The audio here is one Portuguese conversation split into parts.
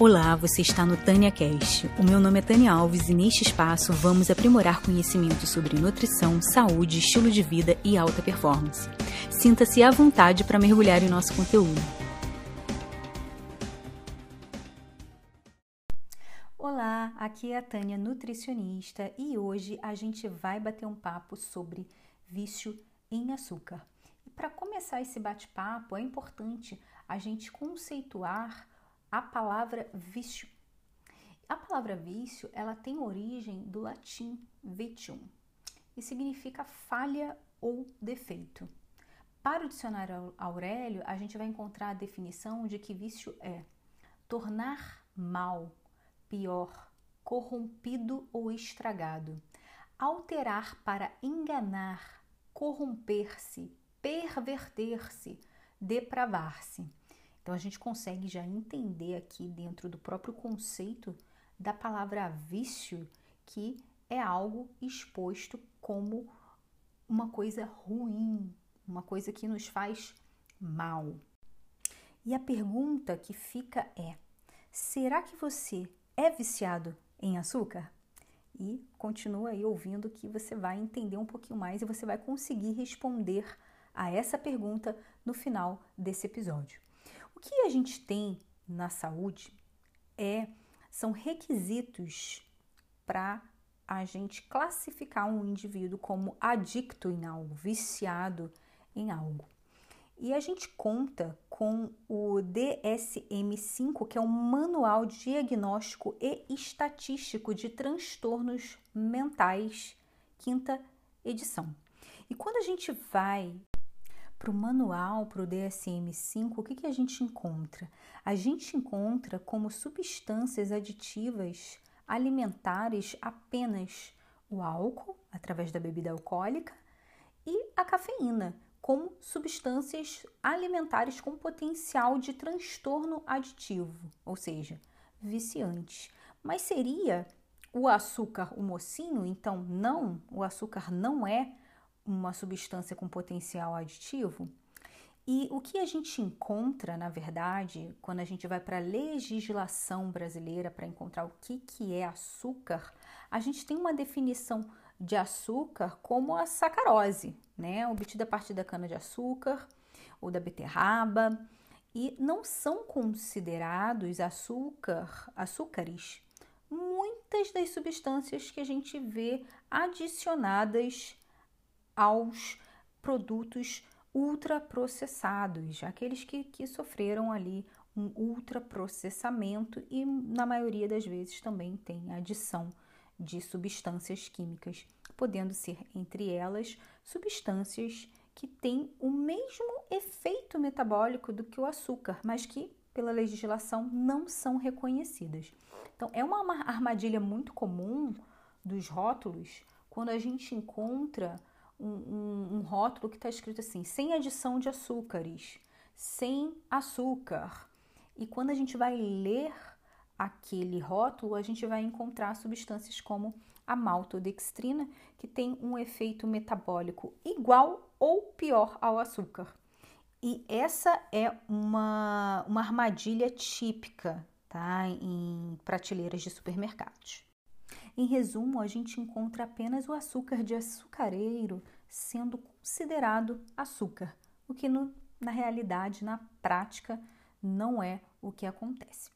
Olá, você está no Tânia Cast. O meu nome é Tânia Alves e neste espaço vamos aprimorar conhecimentos sobre nutrição, saúde, estilo de vida e alta performance. Sinta-se à vontade para mergulhar em nosso conteúdo. Olá, aqui é a Tânia, nutricionista, e hoje a gente vai bater um papo sobre vício em açúcar. E para começar esse bate-papo, é importante a gente conceituar a palavra vício. A palavra vício, ela tem origem do latim vitium e significa falha ou defeito. Para o dicionário Aurélio, a gente vai encontrar a definição de que vício é tornar mal, pior, corrompido ou estragado, alterar para enganar, corromper-se, perverter-se, depravar-se. Então a gente consegue já entender aqui dentro do próprio conceito da palavra vício que é algo exposto como uma coisa ruim, uma coisa que nos faz mal. E a pergunta que fica é: será que você é viciado em açúcar? E continua aí ouvindo que você vai entender um pouquinho mais e você vai conseguir responder a essa pergunta no final desse episódio. O que a gente tem na saúde é são requisitos para a gente classificar um indivíduo como adicto em algo, viciado em algo. E a gente conta com o DSM-5, que é um manual diagnóstico e estatístico de transtornos mentais, quinta edição. E quando a gente vai para o manual, para o DSM-5, o que, que a gente encontra? A gente encontra como substâncias aditivas alimentares apenas o álcool, através da bebida alcoólica, e a cafeína, como substâncias alimentares com potencial de transtorno aditivo, ou seja, viciantes. Mas seria o açúcar o mocinho? Então, não, o açúcar não é uma substância com potencial aditivo. E o que a gente encontra, na verdade, quando a gente vai para a legislação brasileira para encontrar o que, que é açúcar, a gente tem uma definição de açúcar como a sacarose, né? Obtida a partir da cana-de-açúcar ou da beterraba, e não são considerados açúcar, açúcares, muitas das substâncias que a gente vê adicionadas aos produtos ultraprocessados, aqueles que, que sofreram ali um ultraprocessamento e na maioria das vezes também tem adição de substâncias químicas, podendo ser entre elas substâncias que têm o mesmo efeito metabólico do que o açúcar, mas que pela legislação não são reconhecidas. Então é uma armadilha muito comum dos rótulos quando a gente encontra um, um, rótulo que está escrito assim: sem adição de açúcares, sem açúcar. E quando a gente vai ler aquele rótulo, a gente vai encontrar substâncias como a maltodextrina, que tem um efeito metabólico igual ou pior ao açúcar. E essa é uma, uma armadilha típica tá? em prateleiras de supermercados. Em resumo, a gente encontra apenas o açúcar de açucareiro sendo considerado açúcar, o que no, na realidade, na prática, não é o que acontece.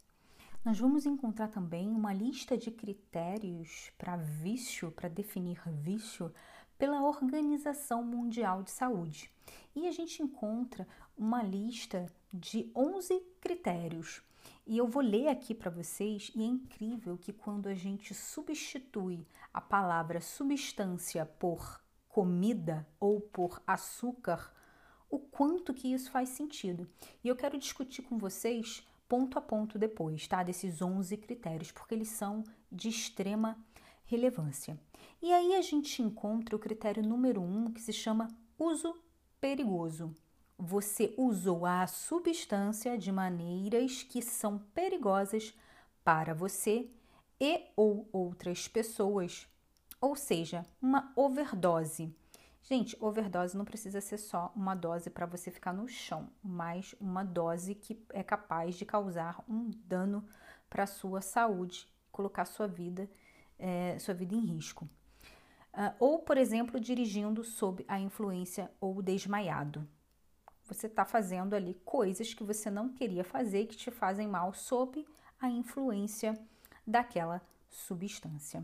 Nós vamos encontrar também uma lista de critérios para vício, para definir vício, pela Organização Mundial de Saúde. E a gente encontra uma lista de 11 critérios e eu vou ler aqui para vocês, e é incrível que quando a gente substitui a palavra substância por comida ou por açúcar, o quanto que isso faz sentido. E eu quero discutir com vocês ponto a ponto depois, tá? Desses 11 critérios, porque eles são de extrema relevância. E aí a gente encontra o critério número um, que se chama uso perigoso você usou a substância de maneiras que são perigosas para você e ou outras pessoas, ou seja, uma overdose. Gente, overdose não precisa ser só uma dose para você ficar no chão, mas uma dose que é capaz de causar um dano para sua saúde, colocar sua vida, é, sua vida em risco. Uh, ou, por exemplo, dirigindo sob a influência ou desmaiado. Você está fazendo ali coisas que você não queria fazer que te fazem mal sob a influência daquela substância.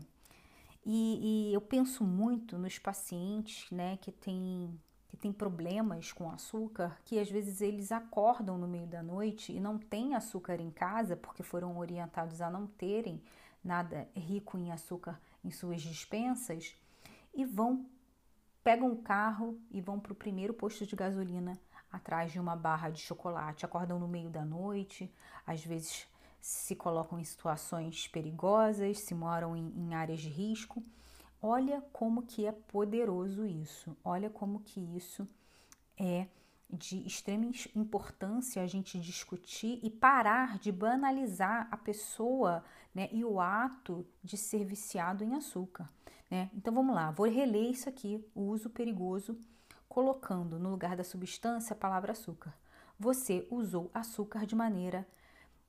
E, e, eu penso muito nos pacientes né, que têm que tem problemas com açúcar, que às vezes eles acordam no meio da noite e não têm açúcar em casa porque foram orientados a não terem nada rico em açúcar em suas dispensas e vão pegam o carro e vão para o primeiro posto de gasolina atrás de uma barra de chocolate, acordam no meio da noite, às vezes se colocam em situações perigosas, se moram em, em áreas de risco. Olha como que é poderoso isso. Olha como que isso é de extrema importância a gente discutir e parar de banalizar a pessoa né, e o ato de ser viciado em açúcar. Né? Então vamos lá, vou reler isso aqui, o uso perigoso, colocando no lugar da substância a palavra açúcar. Você usou açúcar de maneira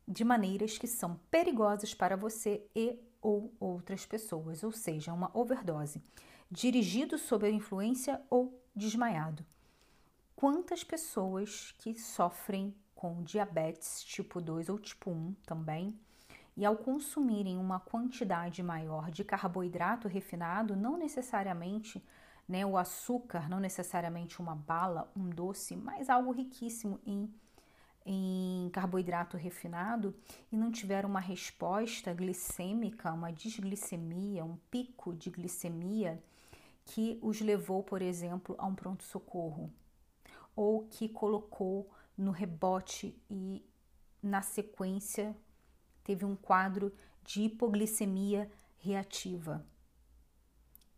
de maneiras que são perigosas para você e ou outras pessoas, ou seja, uma overdose, dirigido sob a influência ou desmaiado. Quantas pessoas que sofrem com diabetes tipo 2 ou tipo 1 também, e ao consumirem uma quantidade maior de carboidrato refinado, não necessariamente né, o açúcar, não necessariamente uma bala, um doce, mas algo riquíssimo em em carboidrato refinado e não tiveram uma resposta glicêmica, uma desglicemia, um pico de glicemia que os levou, por exemplo, a um pronto-socorro, ou que colocou no rebote e na sequência teve um quadro de hipoglicemia reativa.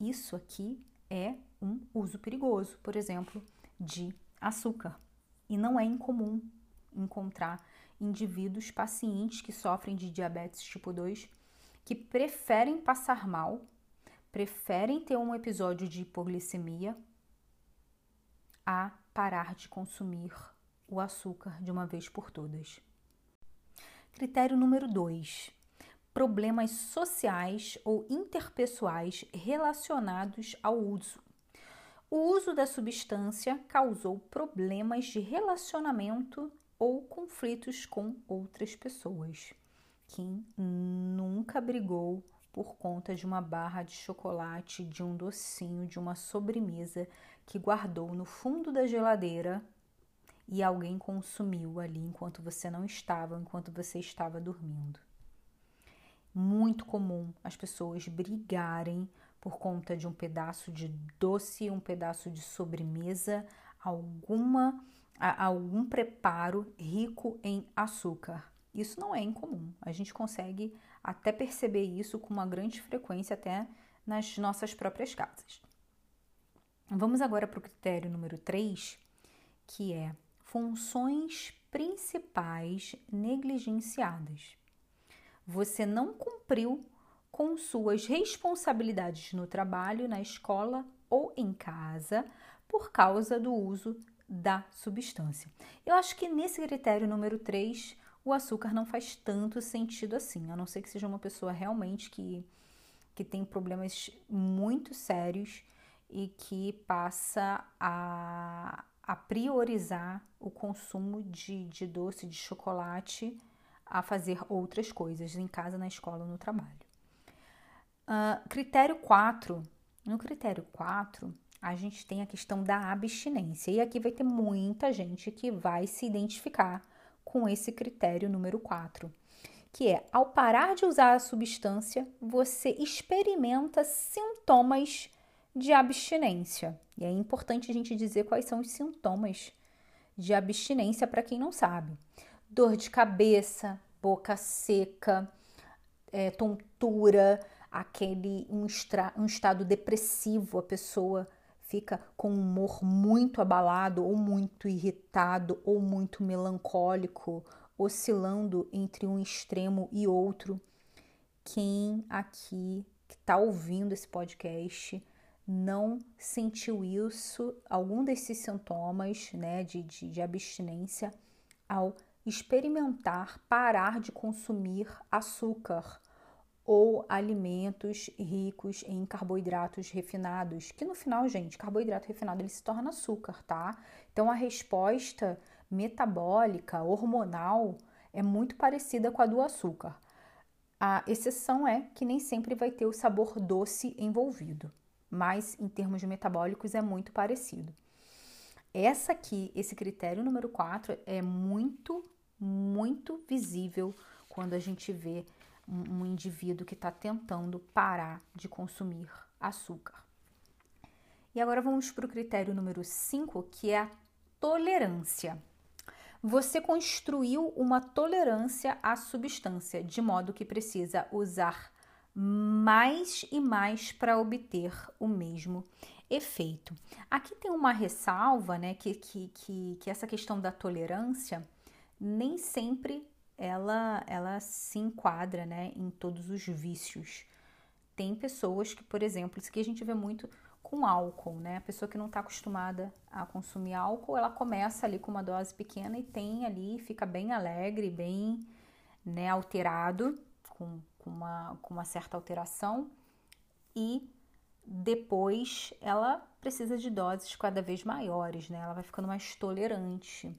Isso aqui é um uso perigoso, por exemplo, de açúcar. E não é incomum encontrar indivíduos pacientes que sofrem de diabetes tipo 2 que preferem passar mal, preferem ter um episódio de hipoglicemia a parar de consumir o açúcar de uma vez por todas. Critério número 2: problemas sociais ou interpessoais relacionados ao uso. O uso da substância causou problemas de relacionamento ou conflitos com outras pessoas. Kim nunca brigou por conta de uma barra de chocolate, de um docinho, de uma sobremesa que guardou no fundo da geladeira e alguém consumiu ali enquanto você não estava, enquanto você estava dormindo. Muito comum as pessoas brigarem por conta de um pedaço de doce, um pedaço de sobremesa, alguma algum preparo rico em açúcar. Isso não é incomum. A gente consegue até perceber isso com uma grande frequência até nas nossas próprias casas. Vamos agora para o critério número 3, que é funções principais negligenciadas. Você não cumpriu com suas responsabilidades no trabalho, na escola ou em casa por causa do uso da substância. Eu acho que nesse critério número 3, o açúcar não faz tanto sentido assim, a não ser que seja uma pessoa realmente que, que tem problemas muito sérios e que passa a, a priorizar o consumo de, de doce, de chocolate, a fazer outras coisas em casa, na escola, no trabalho. Uh, critério 4. No critério 4, a gente tem a questão da abstinência. E aqui vai ter muita gente que vai se identificar com esse critério número 4, que é ao parar de usar a substância, você experimenta sintomas de abstinência. E é importante a gente dizer quais são os sintomas de abstinência para quem não sabe: dor de cabeça, boca seca, é, tontura, aquele um, um estado depressivo, a pessoa fica com um humor muito abalado, ou muito irritado, ou muito melancólico, oscilando entre um extremo e outro. Quem aqui que está ouvindo esse podcast não sentiu isso, algum desses sintomas né, de, de, de abstinência ao experimentar parar de consumir açúcar ou alimentos ricos em carboidratos refinados, que no final, gente, carboidrato refinado ele se torna açúcar, tá? Então a resposta metabólica, hormonal, é muito parecida com a do açúcar. A exceção é que nem sempre vai ter o sabor doce envolvido, mas em termos metabólicos é muito parecido. Essa aqui, esse critério número 4 é muito, muito visível quando a gente vê um, um indivíduo que está tentando parar de consumir açúcar. E agora vamos para o critério número 5, que é a tolerância você construiu uma tolerância à substância, de modo que precisa usar mais e mais para obter o mesmo efeito. Aqui tem uma ressalva, né, que, que, que, que essa questão da tolerância nem sempre ela, ela se enquadra né, em todos os vícios. Tem pessoas que, por exemplo, isso que a gente vê muito com álcool, né? A pessoa que não está acostumada a consumir álcool, ela começa ali com uma dose pequena e tem ali, fica bem alegre, bem né, alterado, com, com, uma, com uma certa alteração, e depois ela precisa de doses cada vez maiores, né? Ela vai ficando mais tolerante.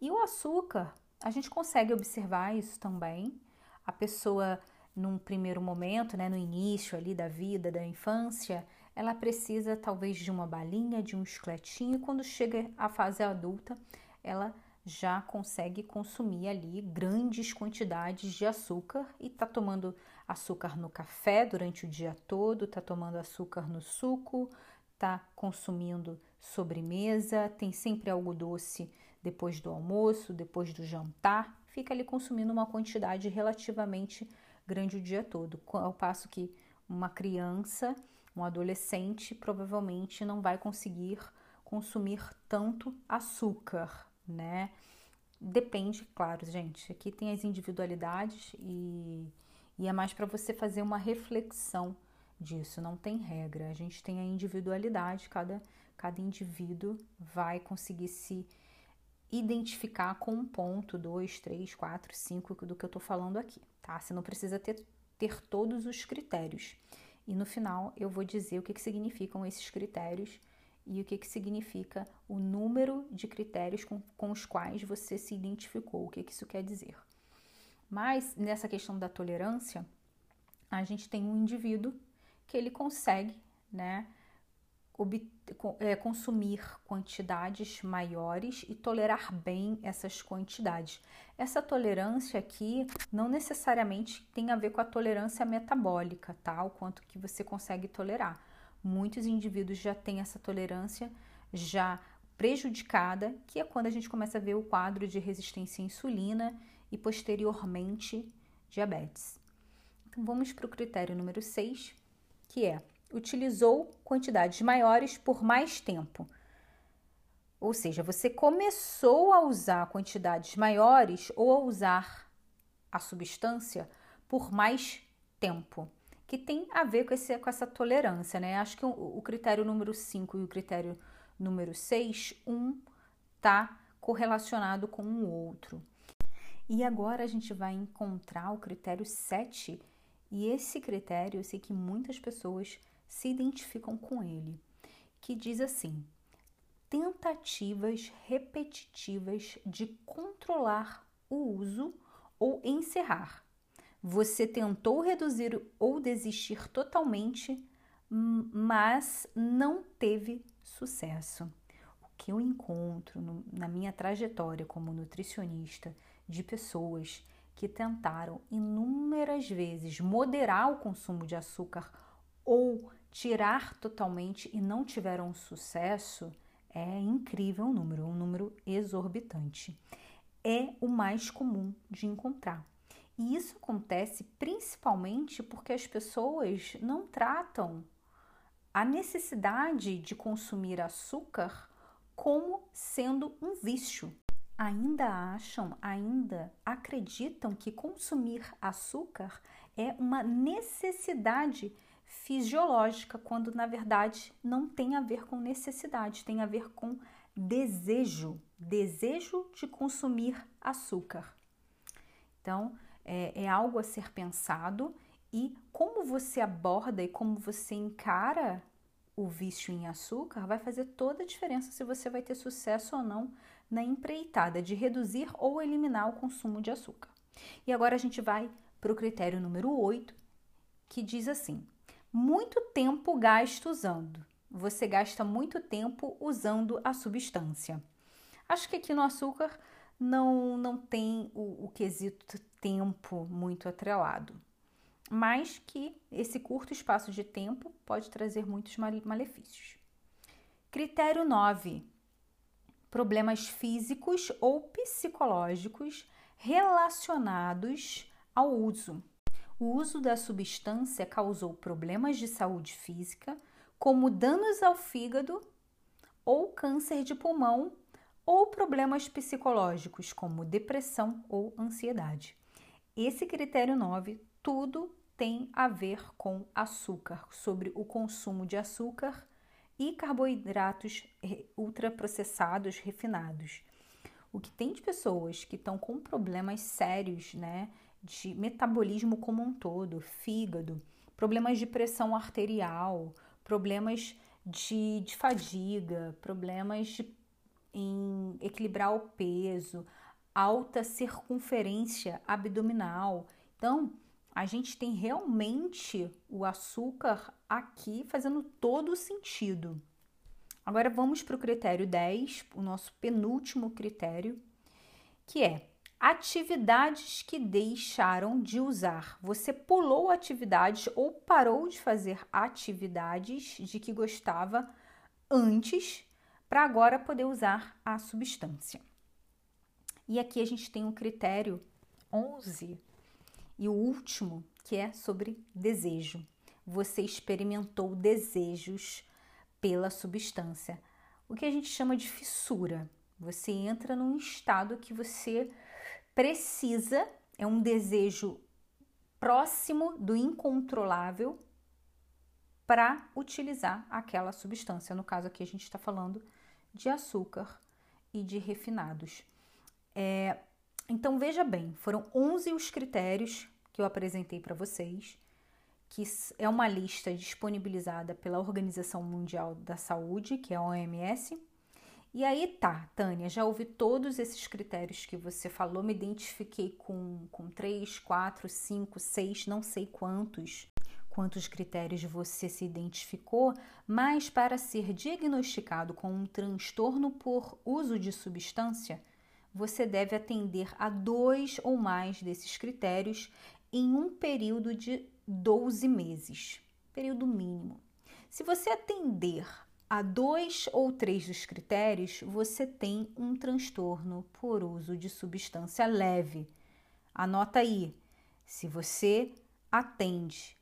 E o açúcar, a gente consegue observar isso também. A pessoa, num primeiro momento, né, no início ali da vida, da infância, ela precisa talvez de uma balinha, de um chicletinho, e quando chega à fase adulta, ela já consegue consumir ali grandes quantidades de açúcar e tá tomando açúcar no café durante o dia todo, tá tomando açúcar no suco, tá consumindo sobremesa, tem sempre algo doce depois do almoço, depois do jantar, fica ali consumindo uma quantidade relativamente grande o dia todo, ao passo que uma criança um adolescente provavelmente não vai conseguir consumir tanto açúcar, né? Depende, claro, gente. Aqui tem as individualidades e, e é mais para você fazer uma reflexão disso. Não tem regra. A gente tem a individualidade, cada, cada indivíduo vai conseguir se identificar com um ponto, dois, três, quatro, cinco do que eu tô falando aqui, tá? Você não precisa ter, ter todos os critérios. E no final eu vou dizer o que, que significam esses critérios e o que, que significa o número de critérios com, com os quais você se identificou, o que, que isso quer dizer. Mas nessa questão da tolerância, a gente tem um indivíduo que ele consegue, né, consumir quantidades maiores e tolerar bem essas quantidades. Essa tolerância aqui não necessariamente tem a ver com a tolerância metabólica, tá? O quanto que você consegue tolerar. Muitos indivíduos já têm essa tolerância já prejudicada, que é quando a gente começa a ver o quadro de resistência à insulina e posteriormente diabetes. Então vamos para o critério número 6, que é utilizou quantidades maiores por mais tempo. Ou seja, você começou a usar quantidades maiores ou a usar a substância por mais tempo, que tem a ver com, esse, com essa tolerância, né? Acho que o, o critério número 5 e o critério número 6, um está correlacionado com o outro. E agora a gente vai encontrar o critério 7, e esse critério eu sei que muitas pessoas se identificam com ele, que diz assim: tentativas repetitivas de controlar o uso ou encerrar. Você tentou reduzir ou desistir totalmente, mas não teve sucesso. O que eu encontro no, na minha trajetória como nutricionista de pessoas que tentaram inúmeras vezes moderar o consumo de açúcar ou tirar totalmente e não tiveram sucesso, é incrível o número, um número exorbitante. É o mais comum de encontrar. E isso acontece principalmente porque as pessoas não tratam a necessidade de consumir açúcar como sendo um vício. Ainda acham, ainda acreditam que consumir açúcar é uma necessidade fisiológica, quando na verdade não tem a ver com necessidade, tem a ver com desejo, desejo de consumir açúcar. Então, é, é algo a ser pensado e como você aborda e como você encara o vício em açúcar vai fazer toda a diferença se você vai ter sucesso ou não na empreitada de reduzir ou eliminar o consumo de açúcar. E agora a gente vai para o critério número 8, que diz assim: muito tempo gasto usando. Você gasta muito tempo usando a substância. Acho que aqui no açúcar não, não tem o, o quesito tempo muito atrelado, mas que esse curto espaço de tempo pode trazer muitos malefícios. Critério 9: problemas físicos ou psicológicos relacionados ao uso. O uso da substância causou problemas de saúde física, como danos ao fígado ou câncer de pulmão, ou problemas psicológicos, como depressão ou ansiedade. Esse critério 9, tudo tem a ver com açúcar, sobre o consumo de açúcar e carboidratos ultraprocessados refinados. O que tem de pessoas que estão com problemas sérios, né, de metabolismo como um todo, fígado, problemas de pressão arterial, problemas de, de fadiga, problemas de, em equilibrar o peso, alta circunferência abdominal. Então, a gente tem realmente o açúcar aqui fazendo todo o sentido. Agora vamos para o critério 10, o nosso penúltimo critério, que é atividades que deixaram de usar. Você pulou atividades ou parou de fazer atividades de que gostava antes para agora poder usar a substância. E aqui a gente tem o um critério 11 e o último, que é sobre desejo. Você experimentou desejos pela substância, o que a gente chama de fissura. Você entra num estado que você precisa, é um desejo próximo do incontrolável para utilizar aquela substância. No caso aqui, a gente está falando de açúcar e de refinados. É, então, veja bem, foram 11 os critérios que eu apresentei para vocês, que é uma lista disponibilizada pela Organização Mundial da Saúde, que é a OMS. E aí tá, Tânia, já ouvi todos esses critérios que você falou, me identifiquei com, com 3, 4, 5, 6, não sei quantos, quantos critérios você se identificou, mas para ser diagnosticado com um transtorno por uso de substância, você deve atender a dois ou mais desses critérios em um período de 12 meses, período mínimo. Se você atender a dois ou três dos critérios, você tem um transtorno por uso de substância leve. Anota aí, se você atende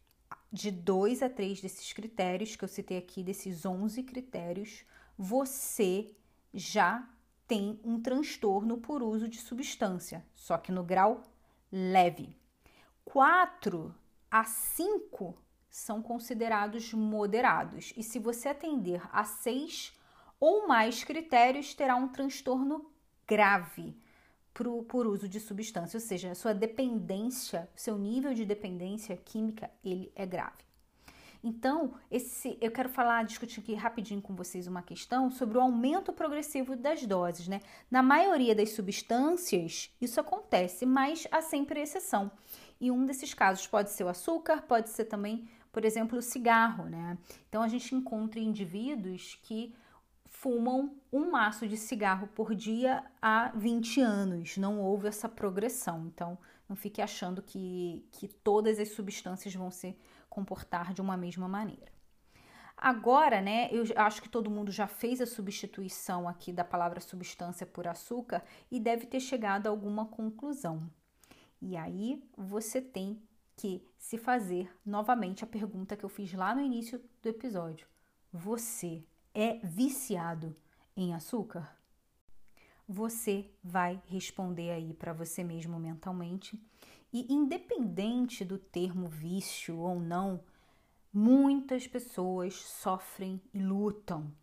de dois a três desses critérios que eu citei aqui, desses 11 critérios, você já tem um transtorno por uso de substância, só que no grau leve. 4 a 5 são considerados moderados, e se você atender a 6 ou mais critérios, terá um transtorno grave por, por uso de substância, ou seja, a sua dependência, seu nível de dependência química, ele é grave. Então, esse, eu quero falar, discutir aqui rapidinho com vocês uma questão sobre o aumento progressivo das doses, né? Na maioria das substâncias, isso acontece, mas há sempre exceção. E um desses casos pode ser o açúcar, pode ser também, por exemplo, o cigarro, né? Então, a gente encontra indivíduos que fumam um maço de cigarro por dia há 20 anos. Não houve essa progressão. Então, não fique achando que, que todas as substâncias vão ser comportar de uma mesma maneira. Agora, né, eu acho que todo mundo já fez a substituição aqui da palavra substância por açúcar e deve ter chegado a alguma conclusão. E aí você tem que se fazer novamente a pergunta que eu fiz lá no início do episódio: Você é viciado em açúcar? Você vai responder aí para você mesmo mentalmente e independente do termo vício ou não, Muitas pessoas sofrem e lutam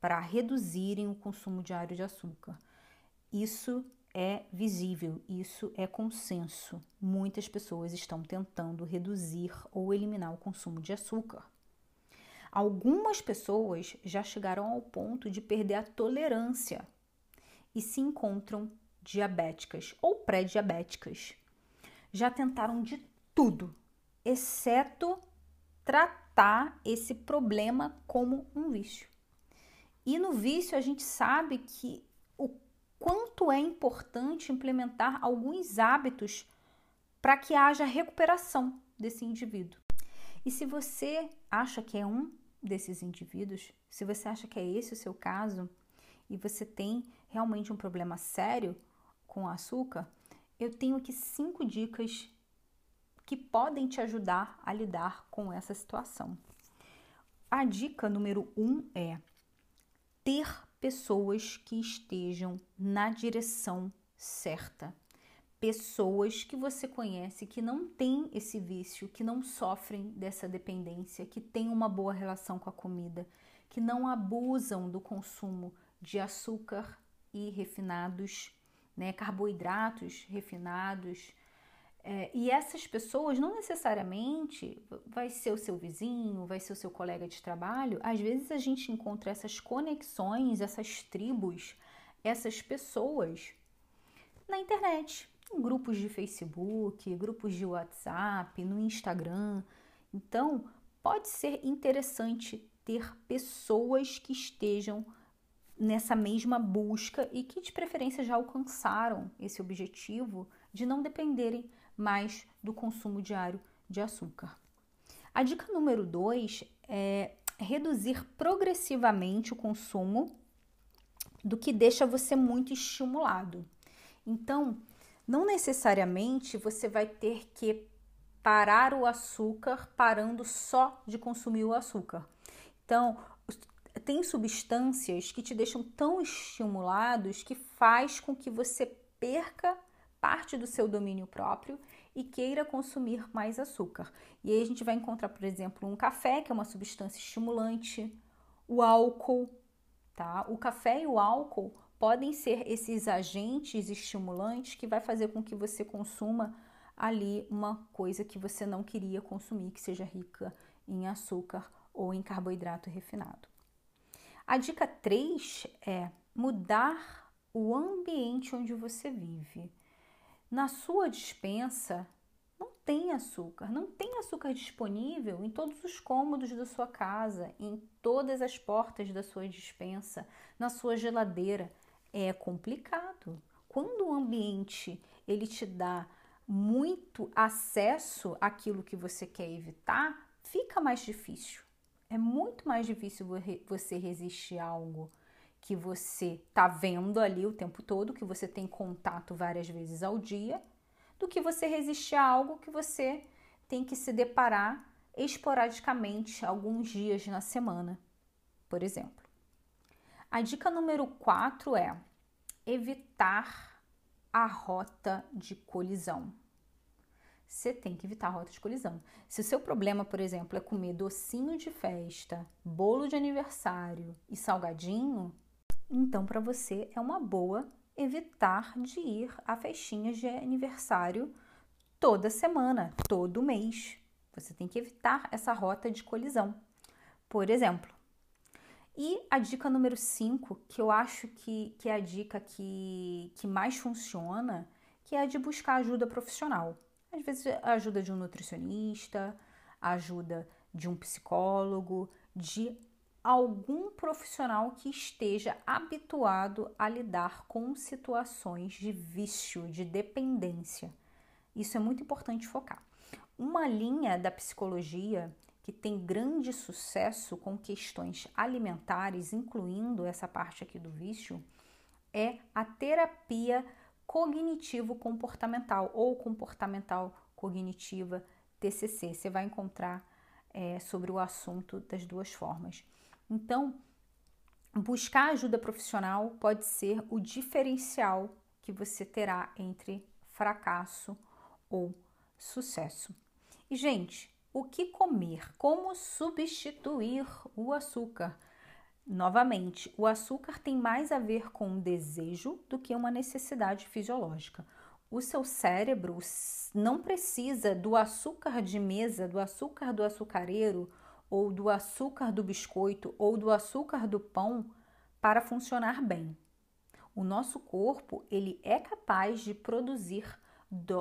para reduzirem o consumo diário de açúcar. Isso é visível, isso é consenso. Muitas pessoas estão tentando reduzir ou eliminar o consumo de açúcar. Algumas pessoas já chegaram ao ponto de perder a tolerância e se encontram diabéticas ou pré-diabéticas. Já tentaram de tudo, exceto tratar esse problema como um vício. E no vício a gente sabe que quanto é importante implementar alguns hábitos para que haja recuperação desse indivíduo. E se você acha que é um desses indivíduos, se você acha que é esse o seu caso e você tem realmente um problema sério com açúcar, eu tenho aqui cinco dicas que podem te ajudar a lidar com essa situação. A dica número um é ter pessoas que estejam na direção certa. Pessoas que você conhece que não têm esse vício, que não sofrem dessa dependência, que têm uma boa relação com a comida, que não abusam do consumo de açúcar e refinados, né, carboidratos refinados, é, e essas pessoas não necessariamente vai ser o seu vizinho, vai ser o seu colega de trabalho. Às vezes a gente encontra essas conexões, essas tribos, essas pessoas na internet, em grupos de Facebook, grupos de WhatsApp, no Instagram. Então, pode ser interessante ter pessoas que estejam nessa mesma busca e que de preferência já alcançaram esse objetivo de não dependerem mais do consumo diário de açúcar. A dica número 2 é reduzir progressivamente o consumo do que deixa você muito estimulado. Então, não necessariamente você vai ter que parar o açúcar parando só de consumir o açúcar. Então, tem substâncias que te deixam tão estimulados que faz com que você perca parte do seu domínio próprio e queira consumir mais açúcar. E aí a gente vai encontrar, por exemplo, um café, que é uma substância estimulante, o álcool, tá? O café e o álcool podem ser esses agentes estimulantes que vai fazer com que você consuma ali uma coisa que você não queria consumir, que seja rica em açúcar ou em carboidrato refinado. A dica 3 é mudar o ambiente onde você vive. Na sua dispensa não tem açúcar, não tem açúcar disponível em todos os cômodos da sua casa, em todas as portas da sua dispensa, na sua geladeira. É complicado. Quando o ambiente ele te dá muito acesso àquilo que você quer evitar, fica mais difícil. É muito mais difícil você resistir a algo que você está vendo ali o tempo todo, que você tem contato várias vezes ao dia, do que você resistir a algo que você tem que se deparar esporadicamente alguns dias na semana, por exemplo. A dica número 4 é evitar a rota de colisão. Você tem que evitar a rota de colisão. Se o seu problema, por exemplo, é comer docinho de festa, bolo de aniversário e salgadinho, então, para você é uma boa evitar de ir a festinhas de aniversário toda semana, todo mês. Você tem que evitar essa rota de colisão, por exemplo. E a dica número 5, que eu acho que, que é a dica que, que mais funciona, que é a de buscar ajuda profissional. Às vezes, a ajuda de um nutricionista, a ajuda de um psicólogo, de algum profissional que esteja habituado a lidar com situações de vício, de dependência. Isso é muito importante focar. Uma linha da psicologia que tem grande sucesso com questões alimentares, incluindo essa parte aqui do vício, é a terapia cognitivo-comportamental ou comportamental cognitiva TCC. Você vai encontrar é, sobre o assunto das duas formas. Então, buscar ajuda profissional pode ser o diferencial que você terá entre fracasso ou sucesso. E, gente, o que comer, como substituir o açúcar. Novamente, o açúcar tem mais a ver com um desejo do que uma necessidade fisiológica. O seu cérebro não precisa do açúcar de mesa, do açúcar do açucareiro, ou do açúcar do biscoito, ou do açúcar do pão para funcionar bem. O nosso corpo ele é capaz de produzir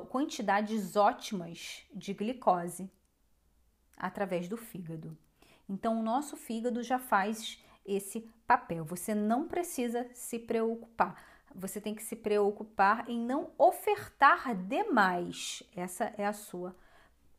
quantidades ótimas de glicose através do fígado. Então, o nosso fígado já faz esse papel. Você não precisa se preocupar. Você tem que se preocupar em não ofertar demais. Essa é a sua,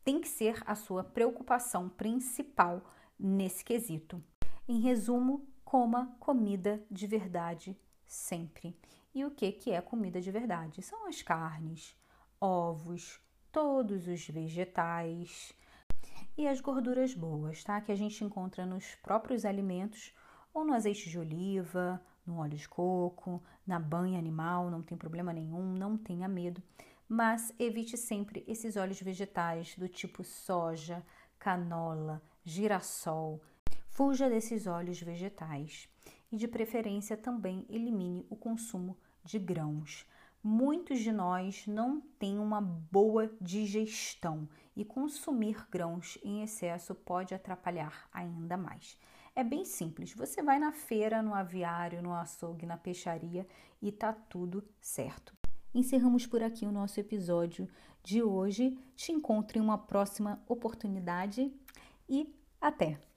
tem que ser a sua preocupação principal nesse quesito. Em resumo, coma comida de verdade sempre. E o que, que é comida de verdade? São as carnes, ovos, todos os vegetais e as gorduras boas, tá? Que a gente encontra nos próprios alimentos ou no azeite de oliva, no óleo de coco, na banha animal, não tem problema nenhum, não tenha medo. Mas evite sempre esses óleos vegetais do tipo soja, canola, girassol. Fuja desses óleos vegetais e, de preferência, também elimine o consumo de grãos. Muitos de nós não têm uma boa digestão e consumir grãos em excesso pode atrapalhar ainda mais. É bem simples. Você vai na feira, no aviário, no açougue, na peixaria e tá tudo certo. Encerramos por aqui o nosso episódio de hoje. Te encontro em uma próxima oportunidade e até!